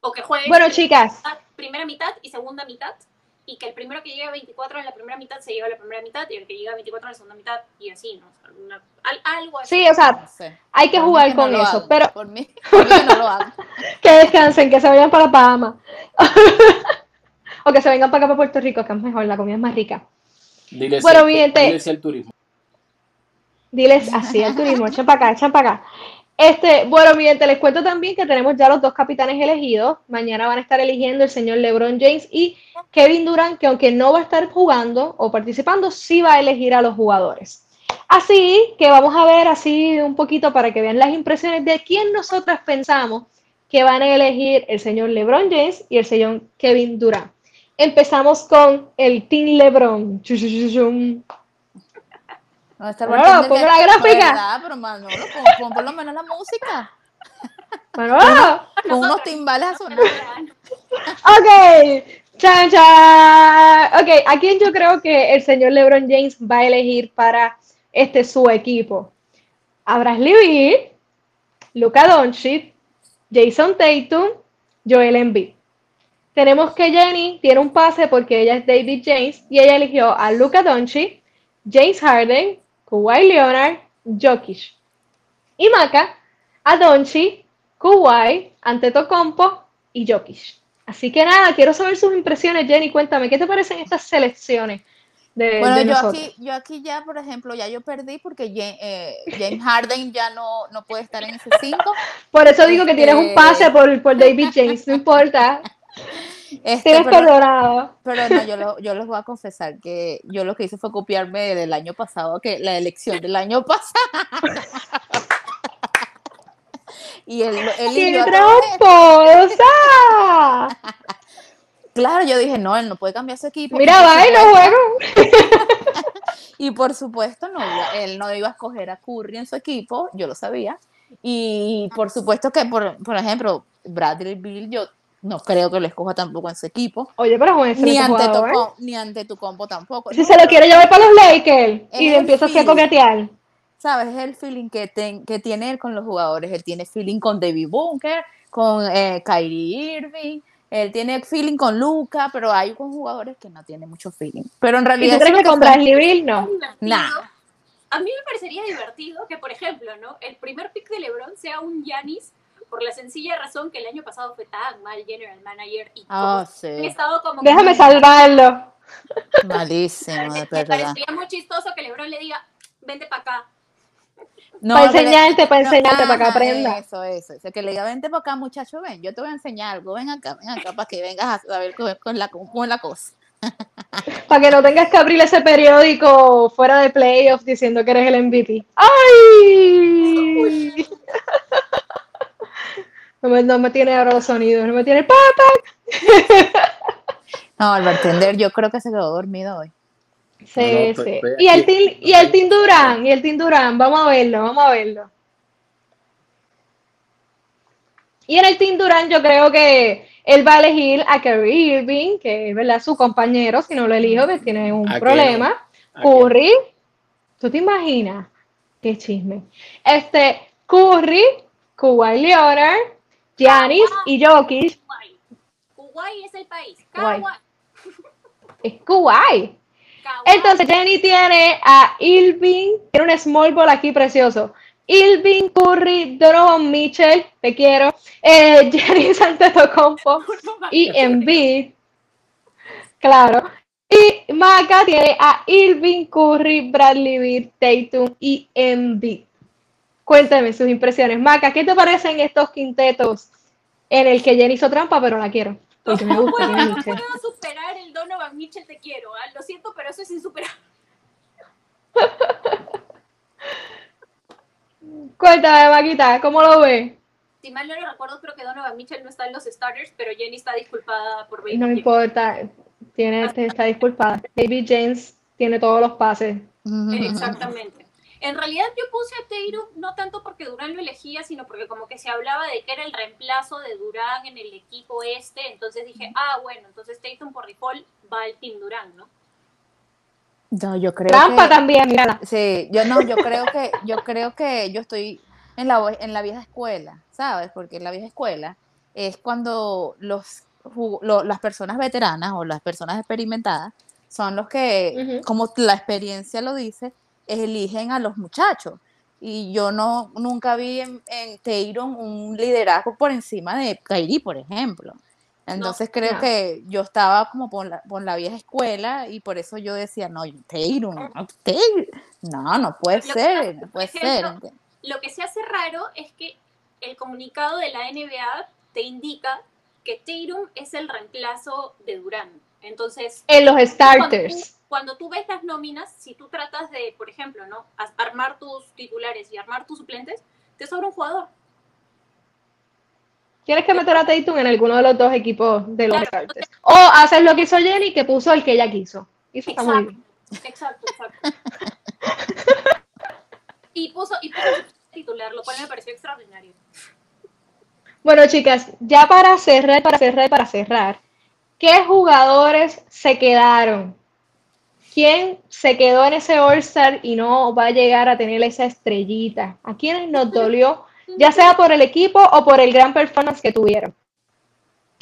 S2: O que juegues
S1: Bueno, chicas,
S2: primera mitad y segunda mitad y que el primero que llegue a 24 en la primera mitad se lleva la primera mitad y el que llega a 24 en la segunda mitad y así, ¿no? O sea, una- al- algo así.
S1: Sí, o sea,
S4: No sé.
S1: hay que
S4: Por
S1: jugar con eso,
S4: hago.
S1: pero
S4: Por mí, por mí que no lo hago. <laughs>
S1: que descansen, que se vayan para Bahamas. <laughs> o que se vengan para acá para Puerto Rico, que es mejor, la comida es más rica.
S3: Dile
S1: Bueno, mi gente.
S3: dile al turismo.
S1: Diles así al turismo, echan para acá, echan para acá. Este, bueno, mi gente, les cuento también que tenemos ya los dos capitanes elegidos. Mañana van a estar eligiendo el señor LeBron James y Kevin Durant, que aunque no va a estar jugando o participando, sí va a elegir a los jugadores. Así que vamos a ver así un poquito para que vean las impresiones de quién nosotras pensamos que van a elegir el señor LeBron James y el señor Kevin Durant. Empezamos con el Team LeBron.
S4: ¿Dónde está
S1: ponme
S4: que-
S1: la gráfica.
S4: ¿Verdad? Pero Manolo, pon, pon por lo menos la música.
S1: Manolo.
S4: Con unos timbales a sonar.
S1: Ok, chan, chan. Ok, ¿a quién yo creo que el señor LeBron James va a elegir para este su equipo? A Bradley Beal, Luka Doncic, Jason Tatum, Joel Embiid. Tenemos que Jenny tiene un pase porque ella es David James y ella eligió a Luka Doncic, James Harden, Kawhi Leonard, Jokic. Y Maca a Doncic, Kawhi, Antetokounmpo y Jokic. Así que nada, quiero saber sus impresiones, Jenny. Cuéntame, ¿qué te parecen estas selecciones de,
S4: Bueno,
S1: de
S4: yo aquí, yo aquí ya, por ejemplo, ya yo perdí porque eh, James Harden ya no, no puede estar en ese 5. <laughs>
S1: Por eso digo que tienes un
S4: Este-
S1: pase por, por David <laughs> James, no importa.
S4: Este,
S1: Tienes
S4: pero,
S1: perdonado.
S4: pero no, yo, lo- yo les voy a confesar que yo lo que hice fue copiarme del año pasado, que la elección del año <laughs> pasado. y él, él
S1: ¡Qué tramposa!
S4: Claro, yo dije, no, él no puede cambiar su equipo.
S1: Mira, va y no juego. <laughs>
S4: Y por supuesto, no, él no iba a escoger a Curry en su equipo, yo lo sabía. Y por supuesto que, por, por ejemplo, Bradley Bill, yo no creo que lo escoja tampoco en su equipo.
S1: Oye, pero es un
S4: Ni ante, tu, com- ni ante tu compo tampoco.
S1: Si
S4: No,
S1: se lo quiere llevar para los Lakers y le empieza así a coquetear.
S4: ¿Sabes? Es el feeling que, ten- que tiene él con los jugadores. Él tiene feeling con David Bunker, con eh, Kyrie Irving. Él tiene feeling con Luca, pero hay con jugadores que no tienen mucho feeling. Pero en
S1: ¿Y
S4: realidad.
S1: tú
S4: eso
S1: crees
S4: es
S1: que con Bradley Bill no?
S2: A mí me parecería divertido que, por ejemplo, ¿no? El primer pick de LeBron sea un Giannis por la sencilla razón que el año pasado fue tan mal general manager y
S4: Ah,
S2: como
S4: sí.
S2: he estado como
S1: Déjame salvarlo. <laughs>
S4: Malísimo,
S2: me, parecería muy chistoso que LeBron le diga, vente para acá.
S4: No,
S1: para enseñarte, para
S4: no,
S1: enseñarte, para que aprenda.
S4: Eso, eso. O sea, que le diga, vente para acá, muchacho, ven, yo te voy a enseñar algo, ven acá, ven acá, para que vengas a saber con, con la, cómo es la cosa. <laughs>
S1: Para que no tengas que abrir ese periódico fuera de playoffs diciendo que eres el MVP. ¡Ay! No me, no me tiene ahora los sonidos, no me tiene papa.
S4: No, el bartender yo creo que se quedó dormido hoy.
S1: Sí,
S3: No, no,
S1: sí. Y el. Team, y el Team Durán, y el Team Durán, vamos a verlo, vamos a verlo. Y en el Team Durán yo creo que él va a elegir a Kyrie Irving, que es ¿verdad? su compañero, si no lo elijo, pues tiene un
S3: ¿A qué
S1: problema. Curry, ¿tú te imaginas? Qué chisme. Este, Curry, Kawhi Leonard, Giannis y Jokic.
S2: Kuwait. Kuwait es el país.
S1: Kuwait. Es.
S2: Kuwait.
S1: Entonces Jenny tiene a Irving, tiene un small ball aquí precioso. Irving, Curry, Donovan Mitchell, te quiero, eh, <laughs> Jenny Antetokounmpo <laughs> y Embiid, claro. Y Maca tiene a Irving, Curry, Bradley Beal, Tatum y Embiid. Cuéntame sus impresiones. Maca, ¿qué te parecen estos quintetos en el que Jenny hizo trampa, pero la quiero? Porque me
S2: No
S1: gusta.
S2: no <laughs> puedo superar el Donovan Mitchell, te quiero. ah, Lo siento, pero eso es insuperable. <laughs>
S1: Cuéntame, Maquita, ¿cómo lo ves?
S2: Si mal no lo recuerdo, creo que Donovan Mitchell no está en los starters, pero Jenny está disculpada por
S1: No
S2: Baby
S1: importa, tiene, está disculpada. David James tiene todos los pases.
S2: Eh, Exactamente. En realidad yo puse a Tatum no tanto porque Durán lo elegía, sino porque como que se hablaba de que era el reemplazo de Durán en el equipo este, entonces dije, ah, bueno, entonces Tatum por default va al Team Durán, ¿no?
S4: No, yo creo
S1: Trampa
S4: que,
S1: también, mira.
S4: Sí, yo no, yo creo que, yo creo que yo estoy en la, en la vieja escuela, ¿sabes? Porque en la vieja escuela es cuando los las personas veteranas o las personas experimentadas son los que, como la experiencia lo dice, eligen a los muchachos. Y yo no nunca vi en, en un liderazgo por encima de Kairi, por ejemplo. Entonces creo que yo estaba como por la, por la, vieja escuela y por eso yo decía, no, Tatum, no, no, no puede ser, no puede ser.
S2: Lo que se hace raro es que el comunicado de la NBA te indica que Tatum es el reemplazo de Durán. Entonces,
S1: en los starters.
S2: Cuando tú, ves las nóminas, si tú tratas de, por ejemplo, ¿no? armar tus titulares y armar tus suplentes, te sobra un jugador.
S1: Tienes que meter a Tatum en alguno de los dos equipos de los starters. O haces lo que hizo Jenny, que puso el que ella quiso. Y eso
S2: exacto, está muy bien. Exacto, exacto. y puso, y puso el titular, lo cual me pareció extraordinario.
S1: Bueno, chicas, ya para cerrar, para cerrar, para cerrar, ¿qué jugadores se quedaron? ¿Quién se quedó en ese All-Star y no va a llegar a tener esa estrellita? ¿A quiénes nos dolió? ya sea por el equipo o por el gran performance que tuvieron.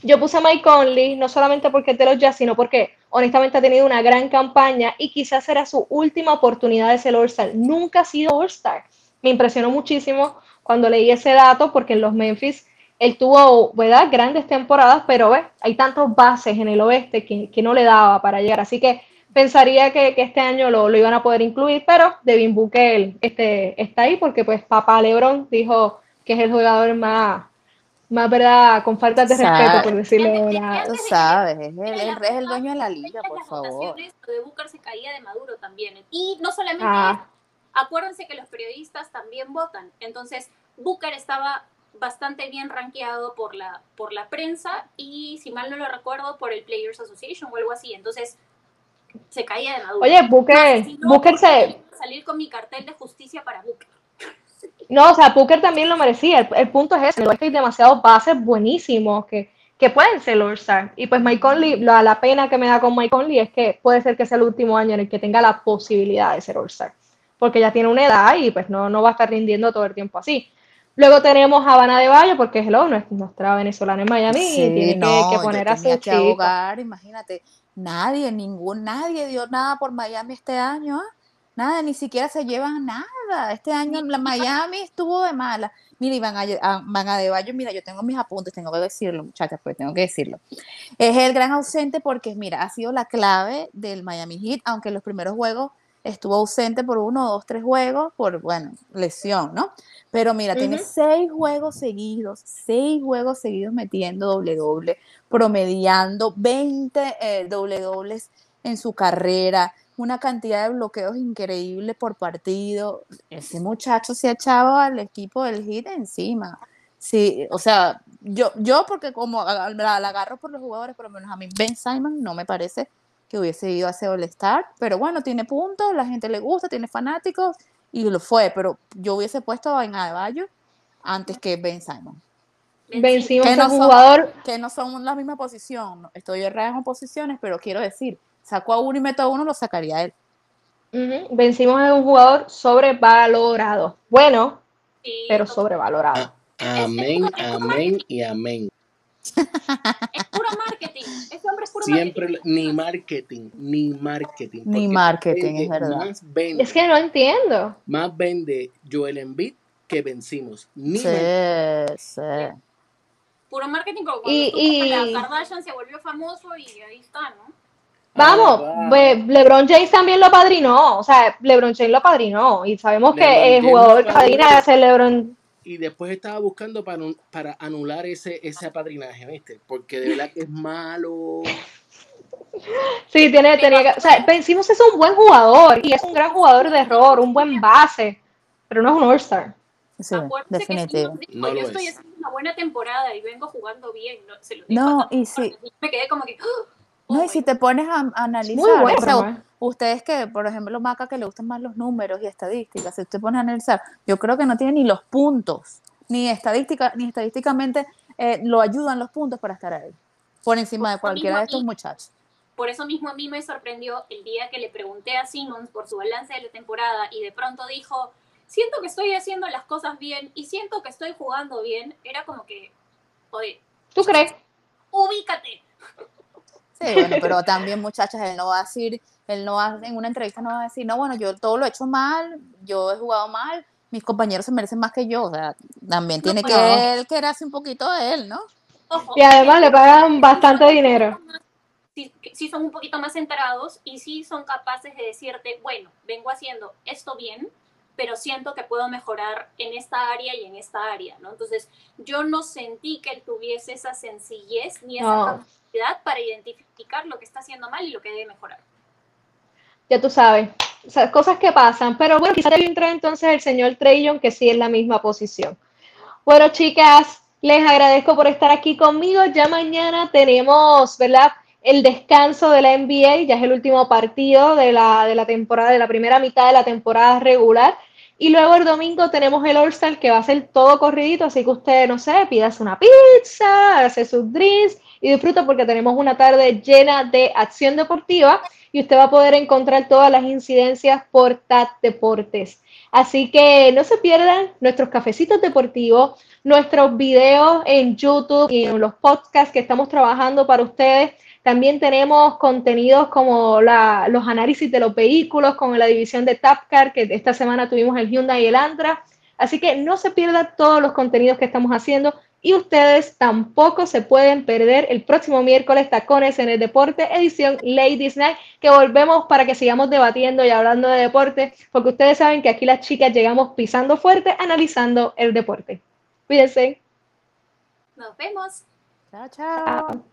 S1: Yo puse a Mike Conley no solamente porque es de los Jazz, sino porque honestamente ha tenido una gran campaña y quizás será su última oportunidad de ser All-Star. Nunca ha sido All-Star. Me impresionó muchísimo cuando leí ese dato porque en los Memphis él tuvo ¿verdad? grandes temporadas, pero hay tantos bases en el oeste que, que no le daba para llegar. Así que pensaría que, este año lo, iban a poder incluir, pero Devin Booker este, está ahí porque pues papá Lebron dijo que es el jugador más, más verdad, con falta de respeto, por decirlo
S4: Tú sabes, es el, es el dueño de la liga, por favor.
S2: de Booker se caía de Maduro también. Y no solamente ah. acuérdense que los periodistas también votan. Entonces, Booker estaba bastante bien rankeado por la, por la prensa y, si mal no lo recuerdo, por el Players Association o algo así. Entonces, se caía de Maduro.
S1: Oye, Booker, Booker se...
S2: Salir con mi cartel de justicia para Booker.
S1: No, o sea, Booker también lo merecía. El, punto es ese, hay demasiados bases buenísimos que, que pueden ser All-Star. Y pues Mike Conley, la, la, pena que me da con Mike Conley es que puede ser que sea el último año en el que tenga la posibilidad de ser All-Star. Porque ya tiene una edad y pues no, no va a estar rindiendo todo el tiempo así. Luego tenemos a Habana de Valle, porque hello, nuestra venezolana en Miami y tiene que, poner a su que
S4: abogar, imagínate Nadie, ningún, nadie dio nada por Miami este año, ¿ah? Nada, ni siquiera se llevan nada. Este año la Miami estuvo de mala. Mira, y van a, van a de mira, yo tengo mis apuntes, tengo que decirlo, muchachas, pues tengo que decirlo. Es el gran ausente porque, mira, ha sido la clave del Miami Heat, aunque los primeros juegos estuvo ausente por uno, dos, tres juegos, por, bueno, lesión, ¿no? Pero mira, tiene seis juegos seguidos, seis juegos seguidos metiendo doble doble, promediando 20 eh, doble dobles en su carrera, una cantidad de bloqueos increíbles por partido. Ese muchacho se ha echado al equipo del Hit encima. Sí, o sea, yo, yo porque como la, agarro por los jugadores, por lo menos a mí Ben Simon no me parece que hubiese ido a ese All-Star, pero bueno, tiene puntos, la gente le gusta, tiene fanáticos y lo fue, pero yo hubiese puesto a Ben Adebayo antes que Ben Simon.
S1: Ben Simon es un jugador
S4: que no son la misma posición, estoy errada en posiciones, pero quiero decir, saco a uno y meto a uno, lo sacaría a él.
S1: Ben Simon es un jugador sobrevalorado. Bueno, pero sobrevalorado.
S3: amén, amén y amén.
S2: Es puro marketing. Ese hombre es puro
S3: Siempre, ni marketing, ni marketing.
S4: Ni marketing, es verdad.
S1: es que no entiendo.
S3: Más vende Joel Embiid que vencimos. Ni
S4: sí, sí.
S2: Puro marketing, como cuando y, la Kardashian se volvió famoso y ahí está, ¿no?
S1: Vamos, ah, LeBron James también lo padrinó, o sea, LeBron James lo padrinó y sabemos que el jugador que padrina es el LeBron
S3: y después estaba buscando para, para anular ese, ese apadrinaje, ¿viste? Porque de verdad que es malo.
S1: Sí, tiene, tenía que. O sea, Vencimos es un buen jugador y es un gran jugador de error, un buen base, pero no es un All-Star.
S4: Sí, definitivo.
S2: yo estoy haciendo una buena temporada y vengo jugando bien. No, se lo
S4: no y sí.
S2: Me quedé como que.
S4: No, y si te pones a, analizar, bueno, ustedes que, por ejemplo, Maca, que le gustan más los números y estadísticas, si usted pone a analizar, yo creo que no tiene ni los puntos, ni estadística, ni estadísticamente eh, lo ayudan los puntos para estar ahí, por encima de cualquiera de estos muchachos.
S2: Por eso mismo a mí me sorprendió el día que le pregunté a Simmons por su balance de la temporada y de pronto dijo, siento que estoy haciendo las cosas bien y siento que estoy jugando bien. Era como que, oye.
S1: ¿Tú crees?
S2: ubícate.
S4: Sí, bueno, pero también muchachas, él no va a decir, él no va, en una entrevista no va a decir, no, bueno, yo todo lo he hecho mal, yo he jugado mal, mis compañeros se merecen más que yo, o sea, también tiene que él quererse un poquito de él, ¿no?
S1: y además le pagan bastante dinero.
S2: Si, son un poquito más enterados y si son capaces de decirte, bueno, vengo haciendo esto bien, pero siento que puedo mejorar en esta área y en esta área, ¿no? Entonces, yo no sentí que él tuviese esa sencillez ni esa para identificar lo que está haciendo mal y lo que debe mejorar.
S1: Ya tú sabes, cosas que pasan, pero bueno, quizás debe entrar entonces el señor Treyon, que sí es la misma posición. Bueno, chicas, les agradezco por estar aquí conmigo. Ya mañana tenemos, ¿verdad? El descanso de la NBA, ya es el último partido de la, de la temporada, de la primera mitad de la temporada regular. Y luego el domingo tenemos el All-Star que va a ser todo corridito, así que usted, no sé, pidas una pizza, hace sus drinks y disfruta porque tenemos una tarde llena de acción deportiva y usted va a poder encontrar todas las incidencias por TAT Deportes. Así que no se pierdan nuestros cafecitos deportivos, nuestros videos en YouTube y en los podcasts que estamos trabajando para ustedes también tenemos contenidos como los análisis de los vehículos con la división de Tapcar, que esta semana tuvimos el Hyundai y el Antra. Así que no se pierdan todos los contenidos que estamos haciendo y ustedes tampoco se pueden perder el próximo miércoles Tacones en el Deporte, edición Ladies Night, que volvemos para que sigamos debatiendo y hablando de deporte, porque ustedes saben que aquí las chicas llegamos pisando fuerte, analizando el deporte. Cuídense.
S2: Nos vemos.
S4: chao. chao.